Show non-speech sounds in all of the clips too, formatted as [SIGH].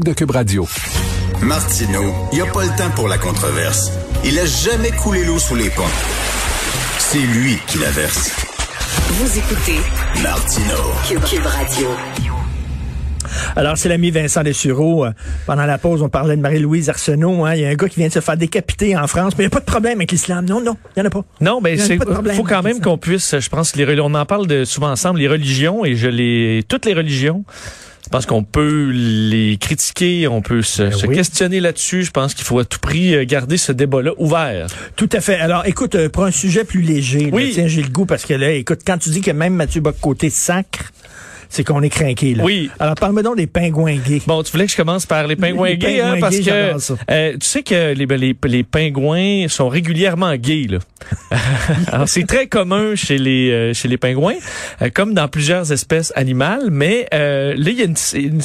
de Cube Radio. Martineau, il n'y a pas le temps pour la controverse. Il a jamais coulé l'eau sous les ponts. C'est lui qui la verse. Vous écoutez Martineau. Cube, Radio. Alors, c'est l'ami Vincent Dessureau. Euh, Pendant la pause, on parlait de Marie-Louise Arsenault. hein. Il y a un gars qui vient de se faire décapiter en France, mais il n'y a pas de problème avec l'islam. Non, non, il n'y en a pas. Non, ben Il y a c'est pas de problème faut quand même qu'on puisse. Je pense les on en parle de, souvent ensemble les religions et je les toutes les religions. Je pense qu'on peut les critiquer, on peut se, se Ben oui. questionner là-dessus. Je pense qu'il faut à tout prix euh, garder ce débat-là ouvert. Tout à fait. Alors, écoute, euh, pour un sujet plus léger, là, Oui. tiens, j'ai le goût parce que là, écoute, quand tu dis que même Mathieu Bock-Côté sacre, c'est qu'on est craqué, là. Oui. Alors, parle-moi donc des pingouins gays. Bon, tu voulais que je commence par les pingouins Les gays, pingouins hein, parce gays, que euh, tu sais que les, ben, les, les pingouins sont régulièrement gays. Là. [LAUGHS] Alors c'est très commun chez les euh, chez les pingouins, euh, comme dans plusieurs espèces animales. Mais euh, là, il y a une, une-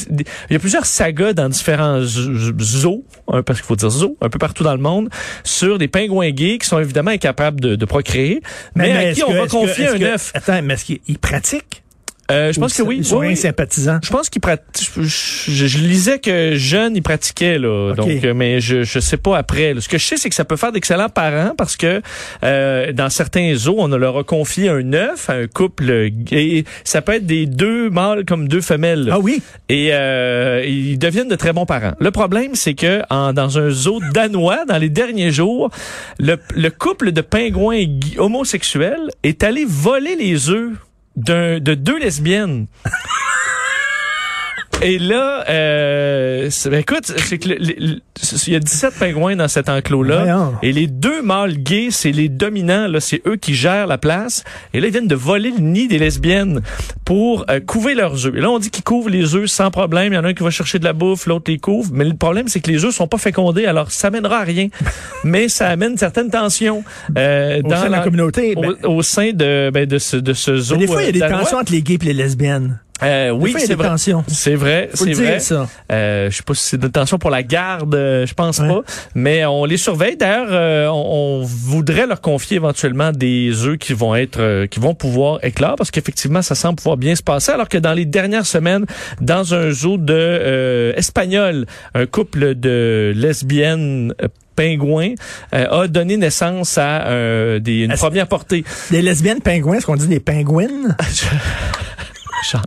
il y a plusieurs sagas dans différents zoos, hein, parce qu'il faut dire zoos, un peu partout dans le monde, sur des pingouins gays qui sont évidemment incapables de, de procréer, mais, à qui que- on va que- confier un œuf. Attends, mais est-ce qu'ils pratiquent? Euh, je pense que Ou oui. Ils sont Oui, sympathisants. Je pense qu'il pratique. Je, je- lisais que jeune, il pratiquait là. Ok. Donc, euh, mais je je sais pas après. là. Ce que je sais, c'est que ça peut faire d'excellents parents parce que euh, dans certains zoos, on leur a confié un œuf à un couple et ça peut être des deux mâles comme deux femelles. là. Ah oui? Et euh, ils deviennent de très bons parents. Le problème, c'est que en, dans un zoo danois, dans les derniers jours, le, le couple de pingouins homosexuels est allé voler les œufs de deux lesbiennes. Et là, euh, ben, écoute, c'est que il y a 17 pingouins dans cet enclos-là. Et les deux mâles gays, c'est les dominants, là, c'est eux qui gèrent la place. Et là, ils viennent de voler le nid des lesbiennes pour euh, couver leurs œufs. Et là, on dit qu'ils couvrent les œufs sans problème. Il y en a un qui va chercher de la bouffe, l'autre les couvre. Mais le problème, c'est que les œufs sont pas fécondés, alors ça mènera à rien. [LAUGHS] Mais ça amène certaines tensions euh, Au dans sein de la communauté, au, ben- au sein de, ben, de ce, de ce zoo. Mais des fois, il y a des euh, tensions entre les gays et les lesbiennes. Euh, oui, c'est vrai. C'est vrai, c'est vrai. ça. Euh, je sais pas si c'est de tension pour la garde, euh, je pense Ouais. pas, mais on les surveille. D'ailleurs, euh, on, on voudrait leur confier éventuellement des œufs qui vont être, euh, qui vont pouvoir éclore, parce qu'effectivement, ça semble pouvoir bien se passer. Alors que dans les dernières semaines, dans un zoo de euh, espagnol, un couple de lesbiennes pingouins euh, a donné naissance à euh, des, une première portée. Des lesbiennes pingouins, ce qu'on dit des pingouines? [LAUGHS] Richard.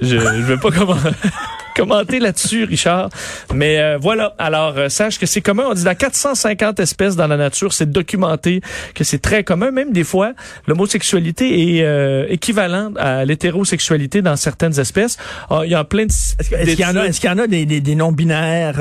Je ne veux pas comment- [LAUGHS] commenter là-dessus, Richard. Mais euh, voilà. Alors, euh, sache que c'est commun. On dit dans 450 espèces dans la nature, c'est documenté que c'est très commun. Même des fois, l'homosexualité est euh, équivalente à l'hétérosexualité dans certaines espèces. Ah, Il y a plein de... Est-ce qu'il y en a, est-ce qu'il y en a des, des, des non-binaires,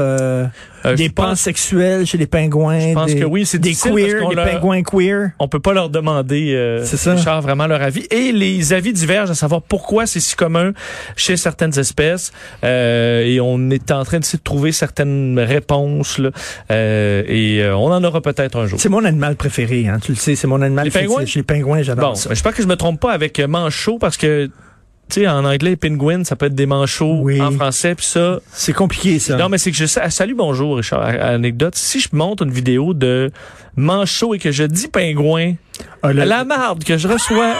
euh, des je pense- pansexuels chez les pingouins? Je pense des, que oui, c'est Des queers, parce qu'on des leur- pingouins queer. On peut pas leur demander, euh, ça. Richard, vraiment leur avis. Et les avis divergent à savoir pourquoi c'est si commun chez certaines espèces. Euh, et on est en train d'essayer de trouver certaines réponses. Là. Euh, et euh, on en aura peut-être un jour. C'est mon animal préféré, hein, tu le sais, c'est mon animal Les pingouins? Les pingouins, j'adore Bon, ça. je pense que je me trompe pas avec manchot parce que tu sais, en anglais, penguin, ça peut être des manchots Oui. en français, puis ça. C'est compliqué, ça. Non, mais c'est que je sais. Salut, bonjour, Richard. Anecdote. Si je monte une vidéo de manchot et que je dis pingouin, Ah, la marde que je reçois,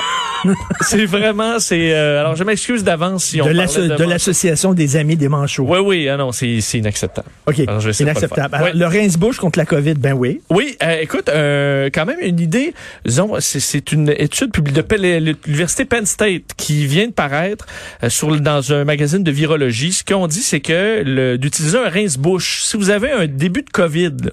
[LAUGHS] c'est vraiment, c'est. euh, alors, je m'excuse d'avance si on de l'association des amis des manchots. Oui, oui, ah non, c'est inacceptable. OK, Alors, je inacceptable. Alors, Ouais. Le rince-bouche contre la COVID, ben oui. Oui, euh, écoute, euh, quand même une idée. Disons, c'est- c'est une étude publiée de Penn- l'université Penn State qui vient de paraître euh, sur dans un magazine de virologie. Ce qu'on dit, c'est que le- d'utiliser un rince-bouche, si vous avez un début de COVID. là,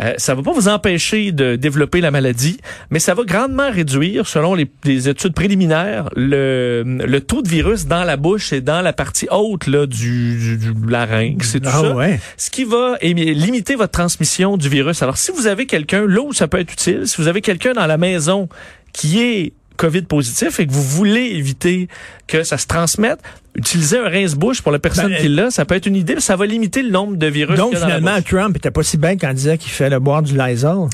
euh, ça va pas vous empêcher de développer la maladie, mais ça va grandement réduire, selon les, les études préliminaires, le, le taux de virus dans la bouche et dans la partie haute là, du, du, du larynx et tout Ah ça ouais. ce qui va limiter votre transmission du virus. Alors, si vous avez quelqu'un, là où ça peut être utile, si vous avez quelqu'un dans la maison qui est COVID positif et que vous voulez éviter que ça se transmette, utilisez un rince-bouche pour la personne Ben, qui l'a. Ça peut être une idée, mais ça va limiter le nombre de virus. Donc, qu'il y a dans la finalement. Trump était pas si bien quand il disait qu'il fallait boire du Lysol.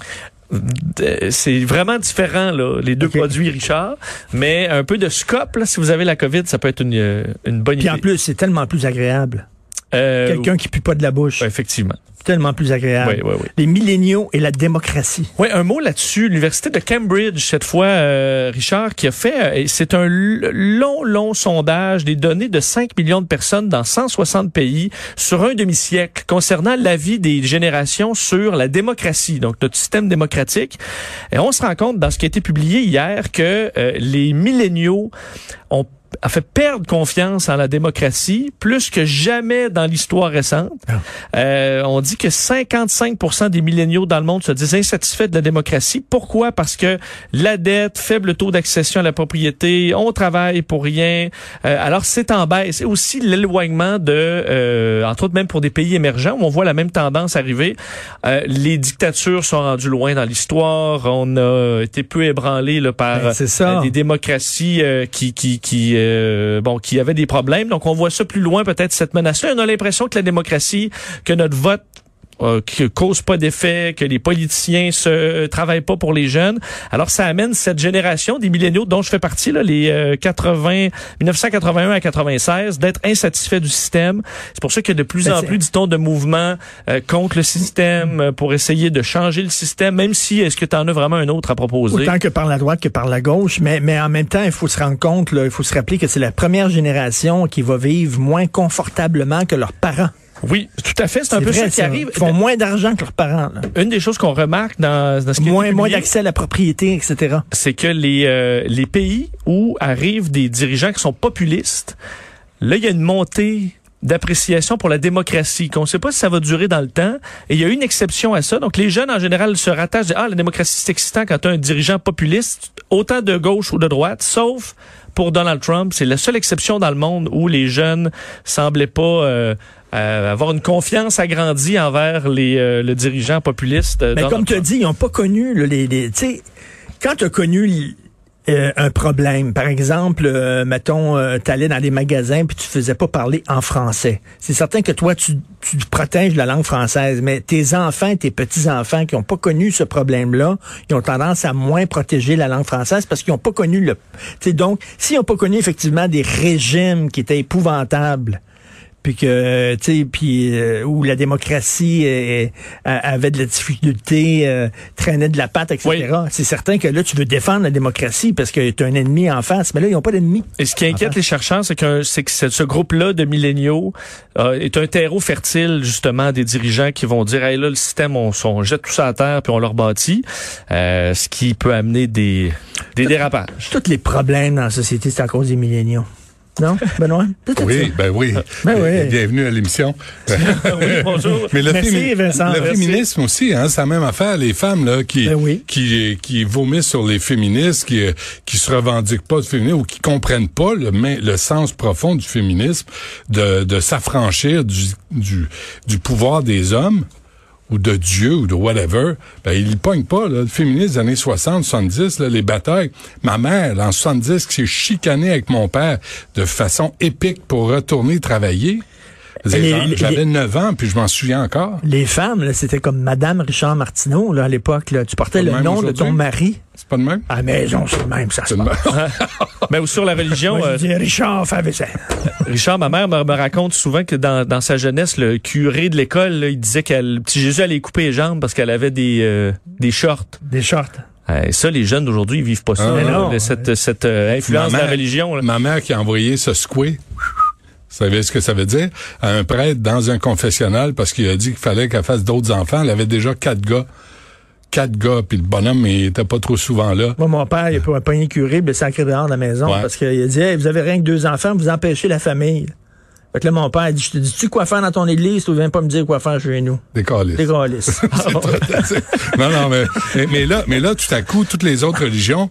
Euh, c'est vraiment différent, là, les deux produits, Richard. Mais un peu de scope, là, si vous avez la COVID, ça peut être une, euh, une bonne Puis idée. en plus, c'est tellement plus agréable. Euh, Quelqu'un qui pue pas de la bouche. Effectivement. Tellement plus agréable. Oui, oui, oui. Les milléniaux et la démocratie. Oui, un mot là-dessus. L'Université de Cambridge, cette fois, euh, Richard, qui a fait, euh, c'est un long, long sondage des données de 5 millions de personnes dans 160 pays sur un demi-siècle concernant l'avis des générations sur la démocratie, donc notre système démocratique. Et on se rend compte dans ce qui a été publié hier que euh, les milléniaux ont a fait perdre confiance en la démocratie plus que jamais dans l'histoire récente. Euh, on dit que 55 des milléniaux dans le monde se disent insatisfaits de la démocratie. Pourquoi? Parce que la dette, faible taux d'accession à la propriété, on travaille pour rien. Euh, alors c'est en baisse. Et aussi l'éloignement de, euh, entre autres même pour des pays émergents, où on voit la même tendance arriver. Euh, les dictatures sont rendues loin dans l'histoire. On a été peu ébranlé là, par Ben, des démocraties qui, qui, qui, euh, bon, qui avaient des problèmes. Donc on voit ça plus loin peut-être cette menace-là. On a l'impression que la démocratie, que notre vote euh, qui cause pas d'effet, que les politiciens se euh, travaillent pas pour les jeunes. Alors ça amène cette génération des milléniaux dont je fais partie là, les euh, 80 1981 à 96 d'être insatisfaits du système. C'est pour ça qu'il y a de plus Ben, en plus dit-on de mouvements euh, contre le système euh, pour essayer de changer le système même si est-ce que tu en as vraiment un autre à proposer? Autant que par la droite que par la gauche, mais, mais en même temps, il faut se rendre compte, là, il faut se rappeler que c'est la première génération qui va vivre moins confortablement que leurs parents. Oui, tout à fait, c'est un peu vrai, ça qui arrive. Ils font moins d'argent que leurs parents. là. Une des choses qu'on remarque dans, dans ce qui Moins, été moins d'accès à la propriété, etc. c'est que les, euh, les pays où arrivent des dirigeants qui sont populistes, là, il y a une montée d'appréciation pour la démocratie, qu'on ne sait pas si ça va durer dans le temps. Et il y a une exception à ça. Donc, les jeunes, en général, se rattachent, disent, ah, la démocratie, c'est excitant quand tu as un dirigeant populiste, autant de gauche ou de droite, sauf pour Donald Trump. C'est la seule exception dans le monde où les jeunes semblaient pas euh, euh, avoir une confiance agrandie envers les, euh, le dirigeant populiste. euh, Mais Donald comme tu dit, ils n'ont pas connu là, les, les- tu sais, quand tu as connu euh, un problème, par exemple, euh, mettons, euh, tu allais dans des magasins puis tu faisais pas parler en français. C'est certain que toi, tu, tu protèges la langue française, mais tes enfants, tes petits-enfants qui n'ont pas connu ce problème-là, ils ont tendance à moins protéger la langue française parce qu'ils n'ont pas connu le... tu sais, donc, s'ils n'ont pas connu effectivement des régimes qui étaient épouvantables, puis que tu sais puis euh, où la démocratie euh, avait de la difficulté euh, traînait de la patte etc Oui. c'est certain que là tu veux défendre la démocratie parce que tu as un ennemi en face mais là ils n'ont pas d'ennemi Et ce qui inquiète les chercheurs, c'est que, c'est que ce ce groupe-là de milléniaux euh, est un terreau fertile, justement, des dirigeants qui vont dire, hey, là, le système, on, on jette tout ça à terre puis on le rebâtit, euh, ce qui peut amener des, des dérapages. tous les problèmes dans la société c'est à cause des milléniaux non? Benoît? Oui, ben oui. Ben oui. Bienvenue à l'émission. [LAUGHS] oui, bonjour. Mais le, Merci, fémi- Vincent. le Merci. féminisme aussi, hein, c'est la même affaire. Les femmes là qui Ben oui. qui qui vomissent sur les féministes, qui euh, qui se revendiquent pas de féminisme ou qui comprennent pas le mais- le sens profond du féminisme, de de s'affranchir du, du du pouvoir des hommes ou de Dieu ou de whatever, ben ils le pognent pas. Là. Le féminisme des années 60, 70, là, les batailles. Ma mère, là, en 70, qui s'est chicanée avec mon père de façon épique pour retourner travailler. J'avais 9 ans, puis je m'en souviens encore. les femmes là c'était comme Madame Richard Martineau là à l'époque là tu portais le nom de ton mari C'est pas de même? à la maison c'est le même ça se C'est de passe. même. [LAUGHS] Mais ou sur la religion, Moi, euh, je dis Richard vaisselle. [LAUGHS] Richard, ma mère me, me raconte souvent que dans, dans sa jeunesse, le curé de l'école, là, il disait qu'elle, le petit Jésus allait couper les jambes parce qu'elle avait des, euh, des shorts. des shorts Euh, et ça, les jeunes d'aujourd'hui, ils vivent pas ça. Ah, non. cette cette euh, influence Ma de la mère- religion. là. Ma mère qui a envoyé ce squé. Vous savez ce que ça veut dire? À un prêtre dans un confessionnal parce qu'il a dit qu'il fallait qu'elle fasse d'autres enfants. Elle avait déjà quatre gars. Quatre gars, puis le bonhomme, il était pas trop souvent là. Moi, mon père, il a pas un curé, le sacré dehors de la maison, Ouais. parce qu'il a dit, Hey, vous avez rien que deux enfants, vous empêchez la famille. Fait que là, mon père, il dit, je te dis-tu quoi faire dans ton église, tu viens pas me dire quoi faire chez nous. Des calices. T'es gaulliste. [LAUGHS] non, non, mais, mais, mais là, mais là, tout à coup, toutes les autres religions,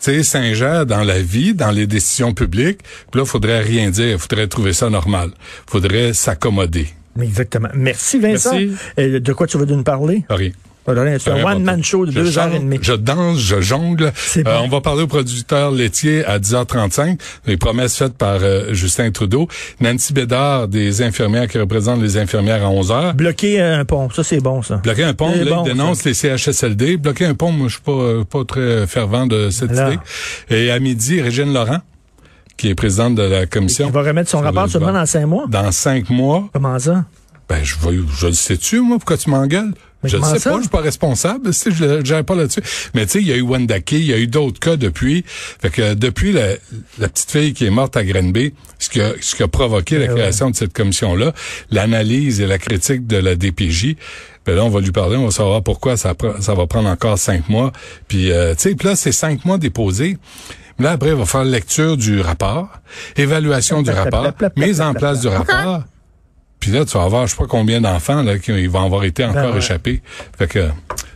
sais, s'ingèrent dans la vie, dans les décisions publiques. Puis là, faudrait rien dire. Faudrait trouver ça normal. Faudrait s'accommoder. Exactement. Merci, Vincent. Merci. Euh, de quoi tu veux nous parler? Rien. C'est un one-man show de Je deux heures et demie. Je danse, je jongle. Euh, on va parler au producteur laitier à 10h35. Les promesses faites par euh, Justin Trudeau. Nancy Bédard, des infirmières qui représentent les infirmières à 11h. Bloquer un pont, ça c'est bon, ça. Bloquer un pont, là, bon, il dénonce les CHSLD. Bloquer un pont, moi, je suis pas, euh, pas très fervent de cette idée. Et à midi, Régine Laurent, qui est présidente de la commission. Il va remettre son rapport le- seulement dans cinq mois? Dans cinq mois, Comment ça? ben je vais, je le sais-tu moi pourquoi tu m'engueules? Mais Je comment sais ça? pas, je suis pas responsable, si je ne gère pas là-dessus. Mais tu sais, il y a eu Wendake, il y a eu d'autres cas depuis. Fait que depuis la, la petite fille qui est morte à Grenby, ce qui a, ce qui a provoqué la ouais. création de cette commission-là, l'analyse et la critique de la DPJ, ben là, on va lui parler, on va savoir pourquoi ça, va prendre encore cinq mois. Puis, euh, tu sais, là, c'est cinq mois déposés. Là, après, il va faire lecture du rapport, évaluation du rapport, mise en place du rapport. [LAUGHS] Puis là, tu vas avoir, je sais pas combien d'enfants là qui vont avoir été encore Ben ouais. échappés. Fait que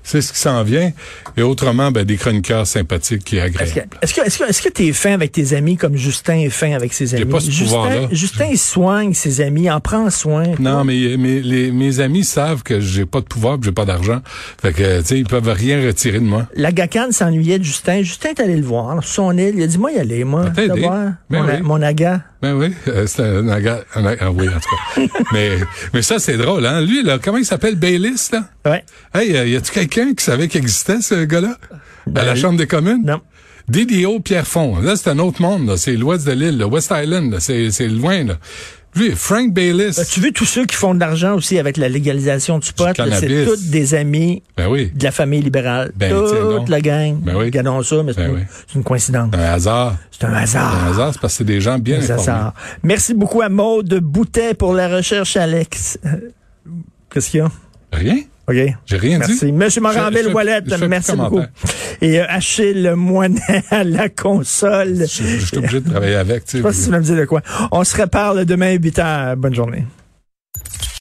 c'est ce qui s'en vient. Et autrement, ben, des chroniqueurs sympathiques qui est Est-ce que, est-ce que, est-ce que, est-ce que t'es fin avec tes amis comme Justin est fin avec ses amis? pas ce Justin. Justin, il soigne ses amis, en prend soin. Non, mais mes, les, mes amis savent que j'ai pas de pouvoir, que j'ai pas d'argent. Fait que, tu sais, ils peuvent rien retirer de moi. La Gacane s'ennuyait de Justin. Justin est allé le voir sur son île. Il a dit, moi, y aller, moi. Voir Ben mon, a- mon aga. Ben oui, euh, c'est un, aga- un aga- ah oui, en tout cas. [LAUGHS] mais, mais ça, c'est drôle, hein. Lui, là, comment il s'appelle? Bayliss, là? Ouais. Hey, euh, y a-tu quelqu'un qui savait qu'il existait, ce gars-là? à la Ben, Chambre des communes? Non. DDO Pierrefonds. Là, c'est un autre monde. C'est l'ouest de l'île, le West Island. C'est, c'est loin, là. Lui, Frank Bayliss. Ben, tu veux tous ceux qui font de l'argent aussi avec la légalisation du pot, c'est tous des amis Ben oui. de la famille libérale. Ben, Toute la gang. Ben oui. Regardons ça, mais c'est Ben une, c'est une coïncidence. Un hasard. C'est un hasard. Un hasard, c'est parce que c'est des gens bien Un informés. hasard. Merci beaucoup à Maude Boutet pour la recherche, Alex. Euh, Qu'est-ce qu'il y a? Rien? OK? J'ai rien Merci. dit. Monsieur Moranville Wallet, merci beaucoup. Et euh, Achille Moinet [LAUGHS] à la console. Je, je suis obligé de travailler avec, tu sais. Je sais pas si tu vas me dire de quoi. On se reparle demain à 8 h. Bonne journée.